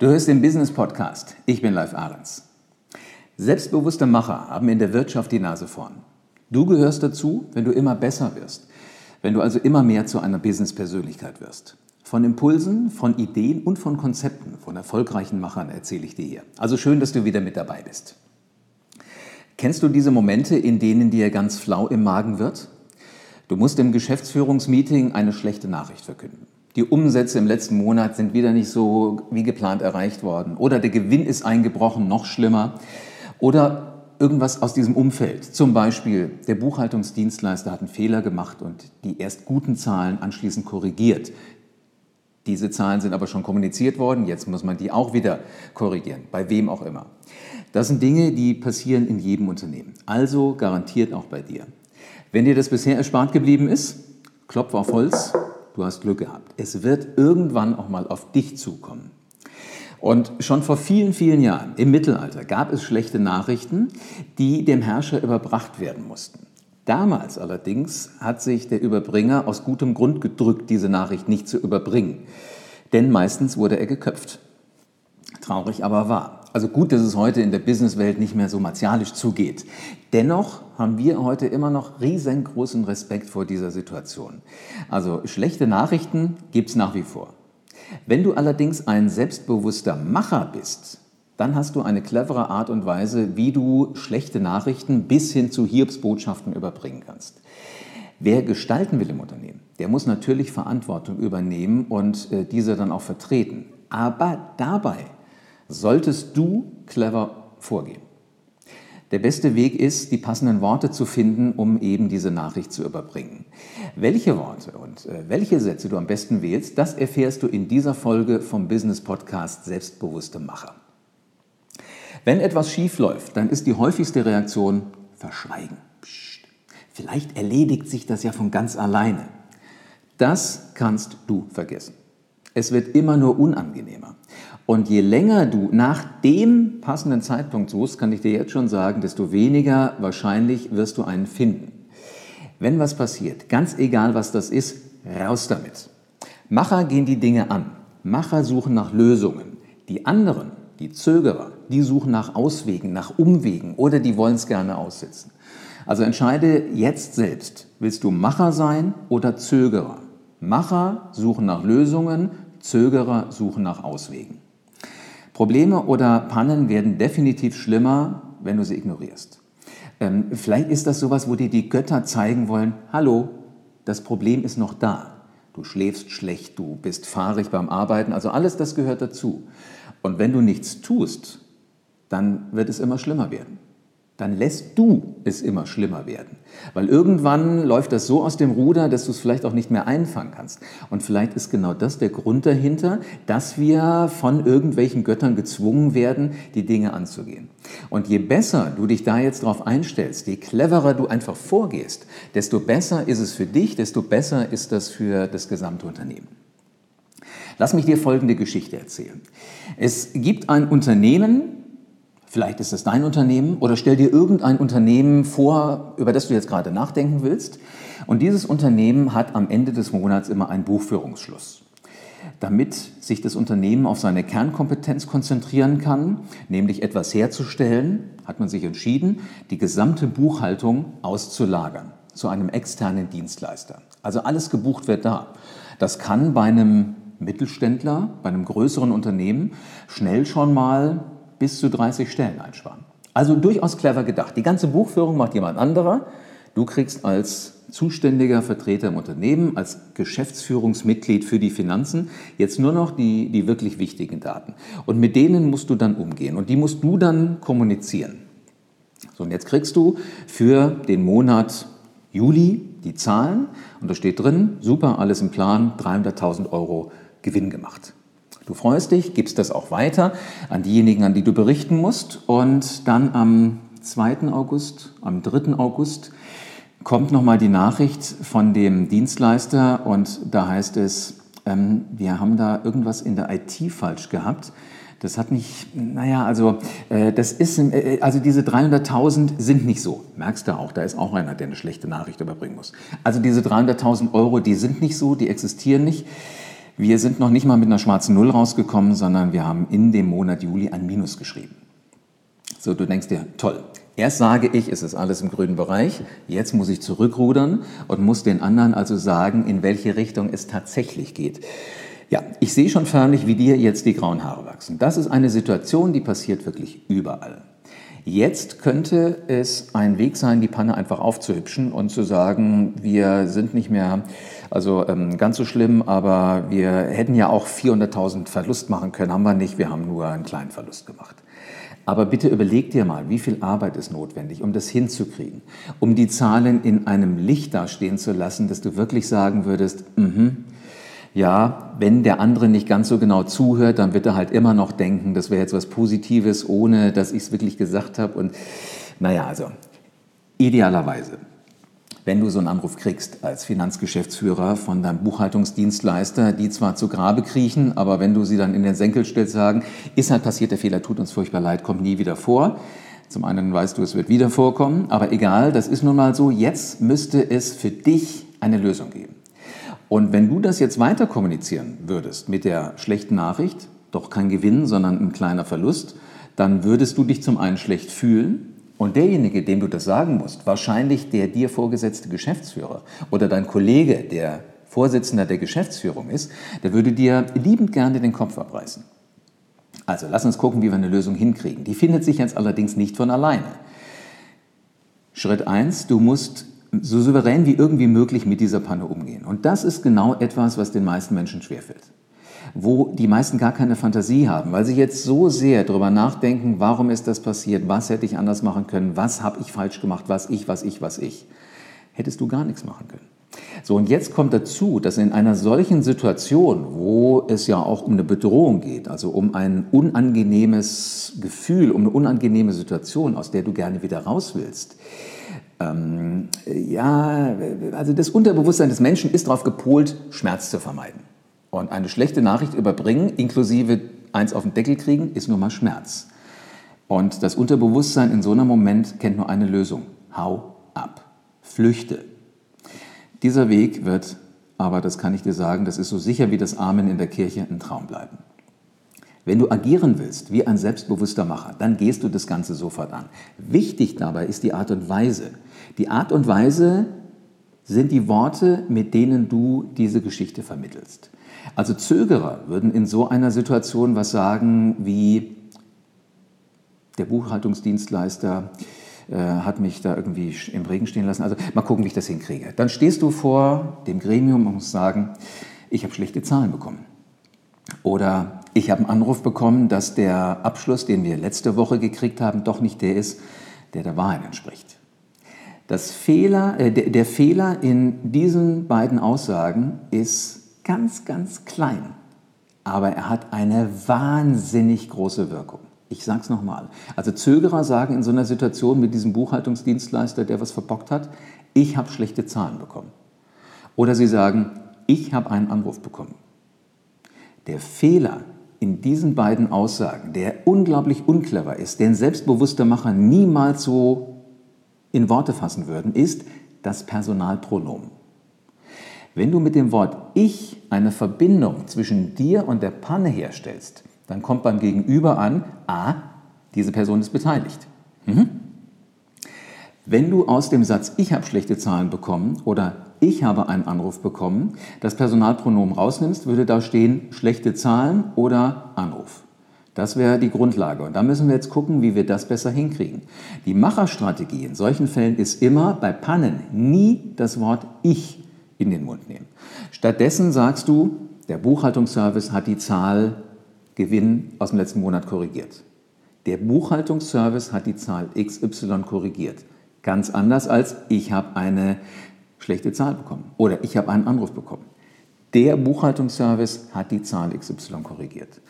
Du hörst den Business Podcast. Ich bin Live Ahrens. Selbstbewusste Macher haben in der Wirtschaft die Nase vorn. Du gehörst dazu, wenn du immer besser wirst. Wenn du also immer mehr zu einer Business-Persönlichkeit wirst. Von Impulsen, von Ideen und von Konzepten von erfolgreichen Machern erzähle ich dir hier. Also schön, dass du wieder mit dabei bist. Kennst du diese Momente, in denen dir ganz flau im Magen wird? Du musst im Geschäftsführungsmeeting eine schlechte Nachricht verkünden. Die Umsätze im letzten Monat sind wieder nicht so wie geplant erreicht worden. Oder der Gewinn ist eingebrochen, noch schlimmer. Oder irgendwas aus diesem Umfeld. Zum Beispiel, der Buchhaltungsdienstleister hat einen Fehler gemacht und die erst guten Zahlen anschließend korrigiert. Diese Zahlen sind aber schon kommuniziert worden, jetzt muss man die auch wieder korrigieren, bei wem auch immer. Das sind Dinge, die passieren in jedem Unternehmen, also garantiert auch bei dir. Wenn dir das bisher erspart geblieben ist, klopf auf Holz, du hast Glück gehabt. Es wird irgendwann auch mal auf dich zukommen. Und schon vor vielen, vielen Jahren im Mittelalter gab es schlechte Nachrichten, die dem Herrscher überbracht werden mussten. Damals allerdings hat sich der Überbringer aus gutem Grund gedrückt, diese Nachricht nicht zu überbringen. Denn meistens wurde er geköpft. Traurig aber wahr. Also gut, dass es heute in der Businesswelt nicht mehr so martialisch zugeht. Dennoch haben wir heute immer noch riesengroßen Respekt vor dieser Situation. Also schlechte Nachrichten gibt es nach wie vor. Wenn du allerdings ein selbstbewusster Macher bist, dann hast du eine clevere Art und Weise, wie du schlechte Nachrichten bis hin zu Hiobsbotschaften überbringen kannst. Wer gestalten will im Unternehmen, der muss natürlich Verantwortung übernehmen und äh, diese dann auch vertreten. Aber dabei solltest du clever vorgehen. Der beste Weg ist, die passenden Worte zu finden, um eben diese Nachricht zu überbringen. Welche Worte und äh, welche Sätze du am besten wählst, das erfährst du in dieser Folge vom Business Podcast Selbstbewusste Macher. Wenn etwas schief läuft, dann ist die häufigste Reaktion Verschweigen. Psst. Vielleicht erledigt sich das ja von ganz alleine. Das kannst du vergessen. Es wird immer nur unangenehmer. Und je länger du nach dem passenden Zeitpunkt suchst, kann ich dir jetzt schon sagen, desto weniger wahrscheinlich wirst du einen finden. Wenn was passiert, ganz egal was das ist, raus damit. Macher gehen die Dinge an. Macher suchen nach Lösungen. Die anderen, die Zögerer, die suchen nach Auswegen, nach Umwegen oder die wollen es gerne aussitzen. Also entscheide jetzt selbst, willst du Macher sein oder Zögerer? Macher suchen nach Lösungen, Zögerer suchen nach Auswegen. Probleme oder Pannen werden definitiv schlimmer, wenn du sie ignorierst. Ähm, vielleicht ist das sowas, wo dir die Götter zeigen wollen, hallo, das Problem ist noch da. Du schläfst schlecht, du bist fahrig beim Arbeiten, also alles das gehört dazu. Und wenn du nichts tust, dann wird es immer schlimmer werden dann lässt du es immer schlimmer werden. Weil irgendwann läuft das so aus dem Ruder, dass du es vielleicht auch nicht mehr einfangen kannst. Und vielleicht ist genau das der Grund dahinter, dass wir von irgendwelchen Göttern gezwungen werden, die Dinge anzugehen. Und je besser du dich da jetzt drauf einstellst, je cleverer du einfach vorgehst, desto besser ist es für dich, desto besser ist das für das gesamte Unternehmen. Lass mich dir folgende Geschichte erzählen. Es gibt ein Unternehmen, Vielleicht ist es dein Unternehmen oder stell dir irgendein Unternehmen vor, über das du jetzt gerade nachdenken willst. Und dieses Unternehmen hat am Ende des Monats immer einen Buchführungsschluss. Damit sich das Unternehmen auf seine Kernkompetenz konzentrieren kann, nämlich etwas herzustellen, hat man sich entschieden, die gesamte Buchhaltung auszulagern zu einem externen Dienstleister. Also alles gebucht wird da. Das kann bei einem Mittelständler, bei einem größeren Unternehmen schnell schon mal bis zu 30 Stellen einsparen. Also durchaus clever gedacht. Die ganze Buchführung macht jemand anderer. Du kriegst als zuständiger Vertreter im Unternehmen, als Geschäftsführungsmitglied für die Finanzen jetzt nur noch die, die wirklich wichtigen Daten. Und mit denen musst du dann umgehen und die musst du dann kommunizieren. So, und jetzt kriegst du für den Monat Juli die Zahlen und da steht drin, super, alles im Plan, 300.000 Euro Gewinn gemacht. Du freust dich, gibst das auch weiter an diejenigen, an die du berichten musst. Und dann am 2. August, am 3. August kommt nochmal die Nachricht von dem Dienstleister und da heißt es, ähm, wir haben da irgendwas in der IT falsch gehabt. Das hat nicht, naja, also äh, das ist, äh, also diese 300.000 sind nicht so. Merkst du auch, da ist auch einer, der eine schlechte Nachricht überbringen muss. Also diese 300.000 Euro, die sind nicht so, die existieren nicht. Wir sind noch nicht mal mit einer schwarzen Null rausgekommen, sondern wir haben in dem Monat Juli ein Minus geschrieben. So, du denkst dir, toll. Erst sage ich, es ist alles im grünen Bereich, jetzt muss ich zurückrudern und muss den anderen also sagen, in welche Richtung es tatsächlich geht. Ja, ich sehe schon förmlich, wie dir jetzt die grauen Haare wachsen. Das ist eine Situation, die passiert wirklich überall. Jetzt könnte es ein Weg sein, die Panne einfach aufzuhübschen und zu sagen, wir sind nicht mehr also ähm, ganz so schlimm, aber wir hätten ja auch 400.000 Verlust machen können, haben wir nicht, wir haben nur einen kleinen Verlust gemacht. Aber bitte überleg dir mal, wie viel Arbeit ist notwendig, um das hinzukriegen, um die Zahlen in einem Licht dastehen zu lassen, dass du wirklich sagen würdest, mhm, ja, wenn der andere nicht ganz so genau zuhört, dann wird er halt immer noch denken, das wäre jetzt was Positives, ohne dass ich es wirklich gesagt habe. Und naja, also idealerweise, wenn du so einen Anruf kriegst als Finanzgeschäftsführer von deinem Buchhaltungsdienstleister, die zwar zu Grabe kriechen, aber wenn du sie dann in den Senkel stellst, sagen, ist halt passiert, der Fehler tut uns furchtbar leid, kommt nie wieder vor. Zum einen weißt du, es wird wieder vorkommen, aber egal, das ist nun mal so, jetzt müsste es für dich eine Lösung geben. Und wenn du das jetzt weiter kommunizieren würdest mit der schlechten Nachricht, doch kein Gewinn, sondern ein kleiner Verlust, dann würdest du dich zum einen schlecht fühlen und derjenige, dem du das sagen musst, wahrscheinlich der dir vorgesetzte Geschäftsführer oder dein Kollege, der Vorsitzender der Geschäftsführung ist, der würde dir liebend gerne den Kopf abreißen. Also lass uns gucken, wie wir eine Lösung hinkriegen. Die findet sich jetzt allerdings nicht von alleine. Schritt 1, du musst so souverän wie irgendwie möglich mit dieser Panne umgehen. Und das ist genau etwas, was den meisten Menschen schwerfällt. Wo die meisten gar keine Fantasie haben, weil sie jetzt so sehr darüber nachdenken, warum ist das passiert, was hätte ich anders machen können, was habe ich falsch gemacht, was ich, was ich, was ich. Hättest du gar nichts machen können. So, und jetzt kommt dazu, dass in einer solchen Situation, wo es ja auch um eine Bedrohung geht, also um ein unangenehmes Gefühl, um eine unangenehme Situation, aus der du gerne wieder raus willst, ähm, ja, also das Unterbewusstsein des Menschen ist darauf gepolt, Schmerz zu vermeiden. Und eine schlechte Nachricht überbringen, inklusive eins auf den Deckel kriegen, ist nur mal Schmerz. Und das Unterbewusstsein in so einem Moment kennt nur eine Lösung. Hau ab. Flüchte. Dieser Weg wird, aber das kann ich dir sagen, das ist so sicher wie das Amen in der Kirche ein Traum bleiben. Wenn du agieren willst wie ein selbstbewusster Macher, dann gehst du das Ganze sofort an. Wichtig dabei ist die Art und Weise. Die Art und Weise sind die Worte, mit denen du diese Geschichte vermittelst. Also Zögerer würden in so einer Situation was sagen wie, der Buchhaltungsdienstleister äh, hat mich da irgendwie im Regen stehen lassen. Also mal gucken, wie ich das hinkriege. Dann stehst du vor dem Gremium und musst sagen, ich habe schlechte Zahlen bekommen. Oder ich habe einen Anruf bekommen, dass der Abschluss, den wir letzte Woche gekriegt haben, doch nicht der ist, der der Wahrheit entspricht. Das Fehler, äh, der, der Fehler in diesen beiden Aussagen ist ganz, ganz klein, aber er hat eine wahnsinnig große Wirkung. Ich sage es nochmal. Also Zögerer sagen in so einer Situation mit diesem Buchhaltungsdienstleister, der was verbockt hat, ich habe schlechte Zahlen bekommen. Oder sie sagen, ich habe einen Anruf bekommen. Der Fehler in diesen beiden Aussagen, der unglaublich unclever ist, den selbstbewusste Macher niemals so in Worte fassen würden, ist das Personalpronomen. Wenn du mit dem Wort ich eine Verbindung zwischen dir und der Panne herstellst, dann kommt beim Gegenüber an, a, diese Person ist beteiligt. Mhm. Wenn du aus dem Satz ich habe schlechte Zahlen bekommen oder ich habe einen Anruf bekommen, das Personalpronomen rausnimmst, würde da stehen schlechte Zahlen oder Anruf. Das wäre die Grundlage. Und da müssen wir jetzt gucken, wie wir das besser hinkriegen. Die Macherstrategie in solchen Fällen ist immer bei Pannen nie das Wort ich in den Mund nehmen. Stattdessen sagst du, der Buchhaltungsservice hat die Zahl Gewinn aus dem letzten Monat korrigiert. Der Buchhaltungsservice hat die Zahl XY korrigiert. Ganz anders als ich habe eine schlechte Zahl bekommen oder ich habe einen Anruf bekommen. Der Buchhaltungsservice hat die Zahl XY korrigiert.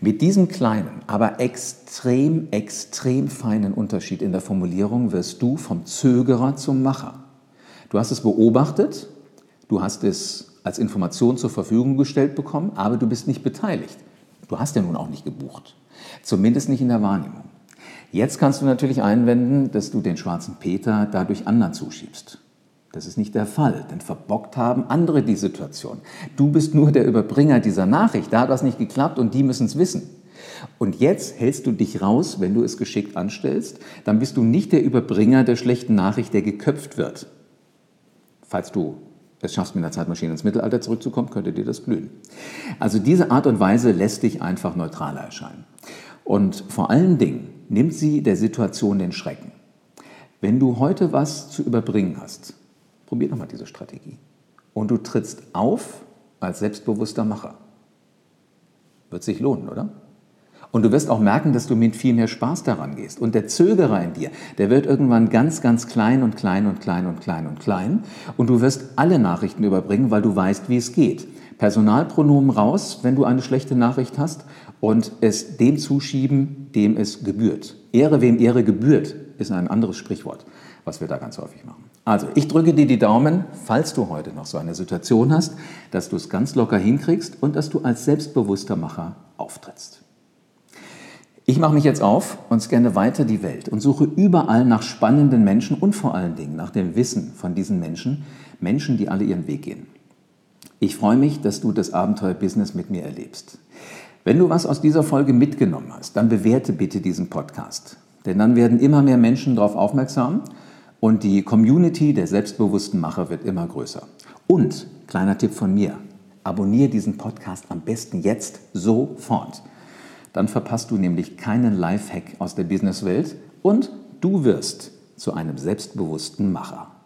Mit diesem kleinen, aber extrem, extrem feinen Unterschied in der Formulierung wirst du vom Zögerer zum Macher. Du hast es beobachtet, du hast es als Information zur Verfügung gestellt bekommen, aber du bist nicht beteiligt. Du hast ja nun auch nicht gebucht. Zumindest nicht in der Wahrnehmung. Jetzt kannst du natürlich einwenden, dass du den schwarzen Peter dadurch anderen zuschiebst. Das ist nicht der Fall, denn verbockt haben andere die Situation. Du bist nur der Überbringer dieser Nachricht. Da hat was nicht geklappt und die müssen es wissen. Und jetzt hältst du dich raus, wenn du es geschickt anstellst, dann bist du nicht der Überbringer der schlechten Nachricht, der geköpft wird. Falls du es schaffst, mit einer Zeitmaschine ins Mittelalter zurückzukommen, könnte dir das blühen. Also diese Art und Weise lässt dich einfach neutraler erscheinen. Und vor allen Dingen nimmt sie der Situation den Schrecken. Wenn du heute was zu überbringen hast, probier nochmal diese Strategie. Und du trittst auf als selbstbewusster Macher. Wird sich lohnen, oder? Und du wirst auch merken, dass du mit viel mehr Spaß daran gehst. Und der Zögerer in dir, der wird irgendwann ganz, ganz klein und klein und klein und klein und klein. Und du wirst alle Nachrichten überbringen, weil du weißt, wie es geht. Personalpronomen raus, wenn du eine schlechte Nachricht hast und es dem zuschieben, dem es gebührt. Ehre, wem Ehre gebührt, ist ein anderes Sprichwort, was wir da ganz häufig machen. Also, ich drücke dir die Daumen, falls du heute noch so eine Situation hast, dass du es ganz locker hinkriegst und dass du als selbstbewusster Macher auftrittst. Ich mache mich jetzt auf und scanne weiter die Welt und suche überall nach spannenden Menschen und vor allen Dingen nach dem Wissen von diesen Menschen, Menschen, die alle ihren Weg gehen. Ich freue mich, dass du das Abenteuer-Business mit mir erlebst. Wenn du was aus dieser Folge mitgenommen hast, dann bewerte bitte diesen Podcast. Denn dann werden immer mehr Menschen darauf aufmerksam und die Community der selbstbewussten Macher wird immer größer. Und, kleiner Tipp von mir, abonniere diesen Podcast am besten jetzt sofort. Dann verpasst du nämlich keinen Lifehack aus der Businesswelt und du wirst zu einem selbstbewussten Macher.